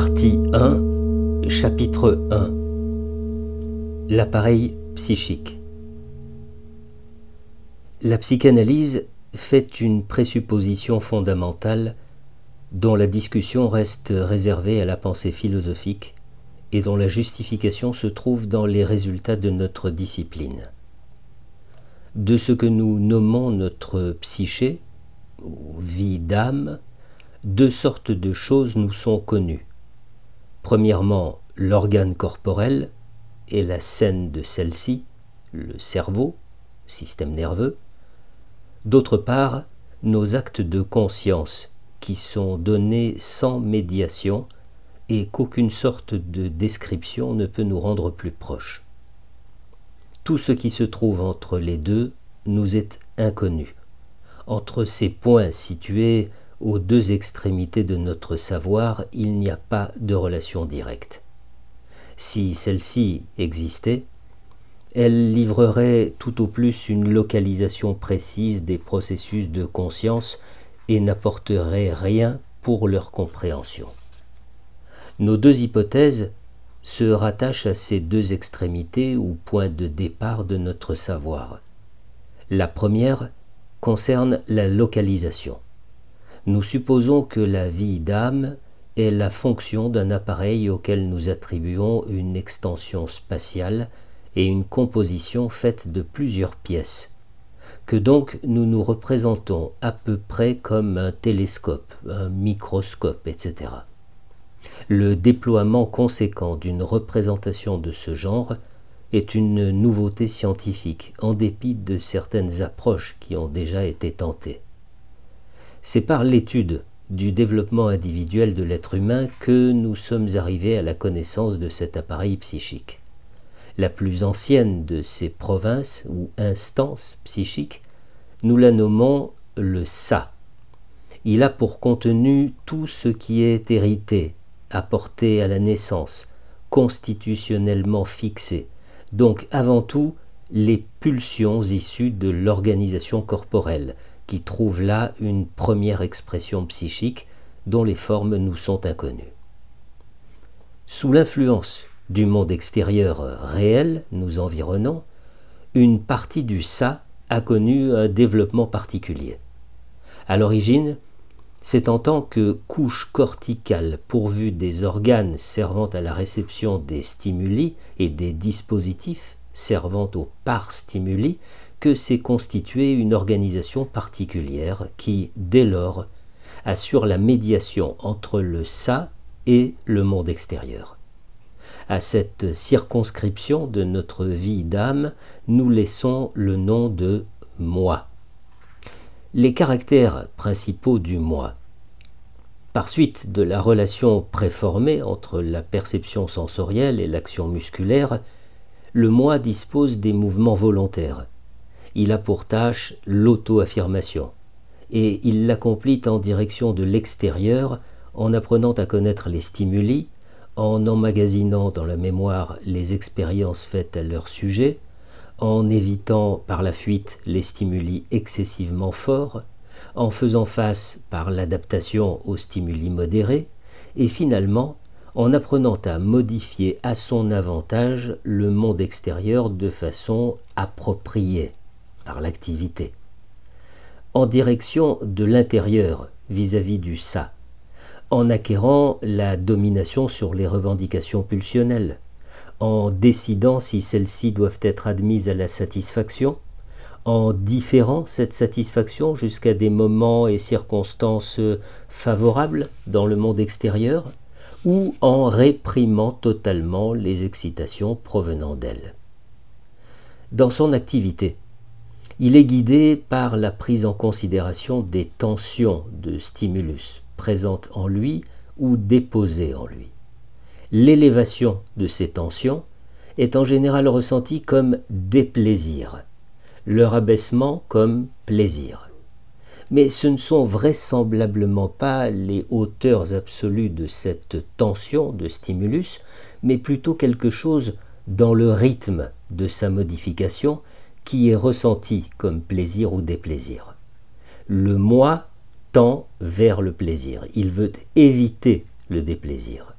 Partie 1, chapitre 1 L'appareil psychique La psychanalyse fait une présupposition fondamentale dont la discussion reste réservée à la pensée philosophique et dont la justification se trouve dans les résultats de notre discipline. De ce que nous nommons notre psyché, ou vie d'âme, deux sortes de choses nous sont connues. Premièrement, l'organe corporel et la scène de celle-ci, le cerveau, système nerveux. D'autre part, nos actes de conscience qui sont donnés sans médiation et qu'aucune sorte de description ne peut nous rendre plus proches. Tout ce qui se trouve entre les deux nous est inconnu. Entre ces points situés aux deux extrémités de notre savoir, il n'y a pas de relation directe. Si celle-ci existait, elle livrerait tout au plus une localisation précise des processus de conscience et n'apporterait rien pour leur compréhension. Nos deux hypothèses se rattachent à ces deux extrémités ou points de départ de notre savoir. La première concerne la localisation nous supposons que la vie d'âme est la fonction d'un appareil auquel nous attribuons une extension spatiale et une composition faite de plusieurs pièces, que donc nous nous représentons à peu près comme un télescope, un microscope, etc. Le déploiement conséquent d'une représentation de ce genre est une nouveauté scientifique, en dépit de certaines approches qui ont déjà été tentées. C'est par l'étude du développement individuel de l'être humain que nous sommes arrivés à la connaissance de cet appareil psychique. La plus ancienne de ces provinces ou instances psychiques, nous la nommons le ça. Il a pour contenu tout ce qui est hérité, apporté à la naissance, constitutionnellement fixé, donc avant tout les pulsions issues de l'organisation corporelle, qui trouve là une première expression psychique dont les formes nous sont inconnues. Sous l'influence du monde extérieur réel nous environnant, une partie du ça a connu un développement particulier. À l'origine, c'est en tant que couche corticale pourvue des organes servant à la réception des stimuli et des dispositifs servant aux par-stimuli que s'est constituée une organisation particulière qui, dès lors, assure la médiation entre le ça et le monde extérieur. À cette circonscription de notre vie d'âme, nous laissons le nom de moi. Les caractères principaux du moi. Par suite de la relation préformée entre la perception sensorielle et l'action musculaire, le moi dispose des mouvements volontaires il a pour tâche l'auto-affirmation, et il l'accomplit en direction de l'extérieur en apprenant à connaître les stimuli, en emmagasinant dans la mémoire les expériences faites à leur sujet, en évitant par la fuite les stimuli excessivement forts, en faisant face par l'adaptation aux stimuli modérés, et finalement en apprenant à modifier à son avantage le monde extérieur de façon appropriée l'activité, en direction de l'intérieur vis-à-vis du ça, en acquérant la domination sur les revendications pulsionnelles, en décidant si celles-ci doivent être admises à la satisfaction, en différant cette satisfaction jusqu'à des moments et circonstances favorables dans le monde extérieur, ou en réprimant totalement les excitations provenant d'elle. Dans son activité, il est guidé par la prise en considération des tensions de stimulus présentes en lui ou déposées en lui. L'élévation de ces tensions est en général ressentie comme déplaisir, leur abaissement comme plaisir. Mais ce ne sont vraisemblablement pas les hauteurs absolues de cette tension de stimulus, mais plutôt quelque chose dans le rythme de sa modification qui est ressenti comme plaisir ou déplaisir. Le moi tend vers le plaisir, il veut éviter le déplaisir.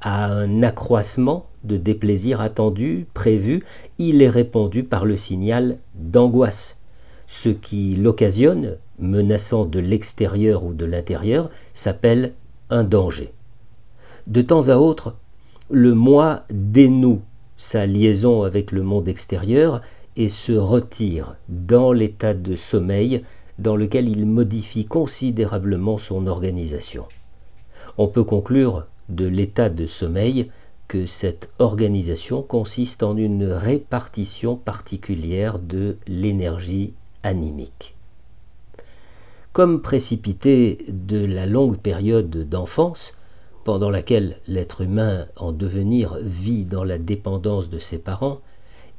à un accroissement de déplaisir attendu, prévu, il est répondu par le signal d'angoisse. Ce qui l'occasionne, menaçant de l'extérieur ou de l'intérieur, s'appelle un danger. De temps à autre, le moi dénoue sa liaison avec le monde extérieur et se retire dans l'état de sommeil dans lequel il modifie considérablement son organisation. On peut conclure de l'état de sommeil que cette organisation consiste en une répartition particulière de l'énergie animique. Comme précipité de la longue période d'enfance, pendant laquelle l'être humain en devenir vit dans la dépendance de ses parents,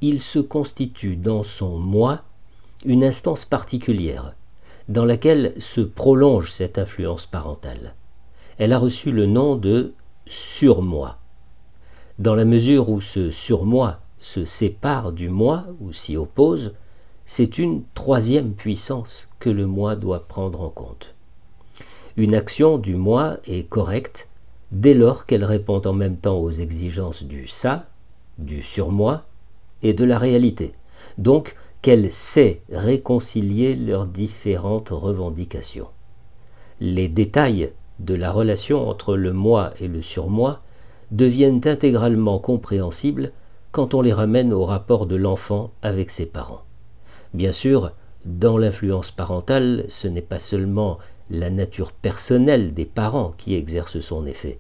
il se constitue dans son moi une instance particulière, dans laquelle se prolonge cette influence parentale. Elle a reçu le nom de surmoi. Dans la mesure où ce surmoi se sépare du moi ou s'y oppose, c'est une troisième puissance que le moi doit prendre en compte. Une action du moi est correcte dès lors qu'elle répond en même temps aux exigences du ça, du surmoi et de la réalité, donc qu'elle sait réconcilier leurs différentes revendications. Les détails de la relation entre le moi et le surmoi deviennent intégralement compréhensibles quand on les ramène au rapport de l'enfant avec ses parents. Bien sûr, dans l'influence parentale, ce n'est pas seulement la nature personnelle des parents qui exerce son effet,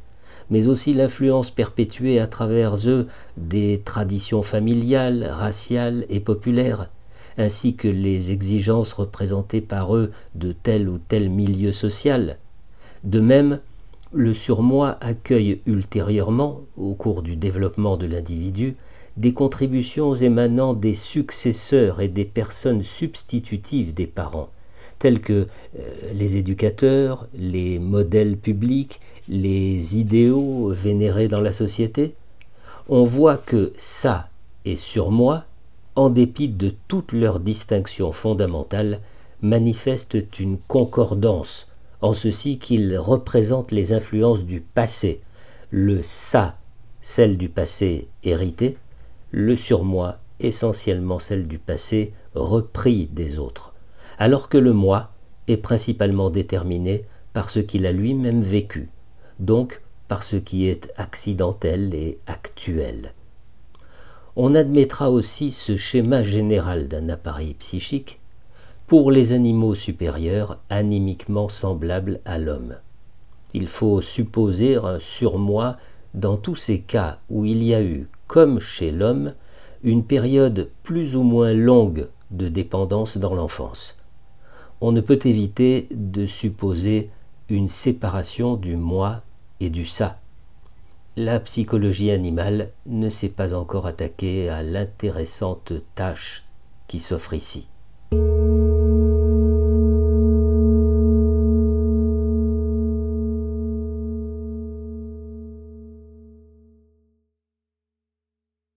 mais aussi l'influence perpétuée à travers eux des traditions familiales, raciales et populaires, ainsi que les exigences représentées par eux de tel ou tel milieu social. De même, le surmoi accueille ultérieurement, au cours du développement de l'individu, des contributions émanant des successeurs et des personnes substitutives des parents, tels que euh, les éducateurs, les modèles publics, les idéaux vénérés dans la société, on voit que ça et sur moi, en dépit de toutes leurs distinctions fondamentales, manifestent une concordance, en ceci qu'ils représentent les influences du passé, le ça, celle du passé hérité, le surmoi essentiellement celle du passé repris des autres, alors que le moi est principalement déterminé par ce qu'il a lui-même vécu, donc par ce qui est accidentel et actuel. On admettra aussi ce schéma général d'un appareil psychique pour les animaux supérieurs animiquement semblables à l'homme. Il faut supposer un surmoi dans tous ces cas où il y a eu comme chez l'homme, une période plus ou moins longue de dépendance dans l'enfance. On ne peut éviter de supposer une séparation du moi et du ça. La psychologie animale ne s'est pas encore attaquée à l'intéressante tâche qui s'offre ici.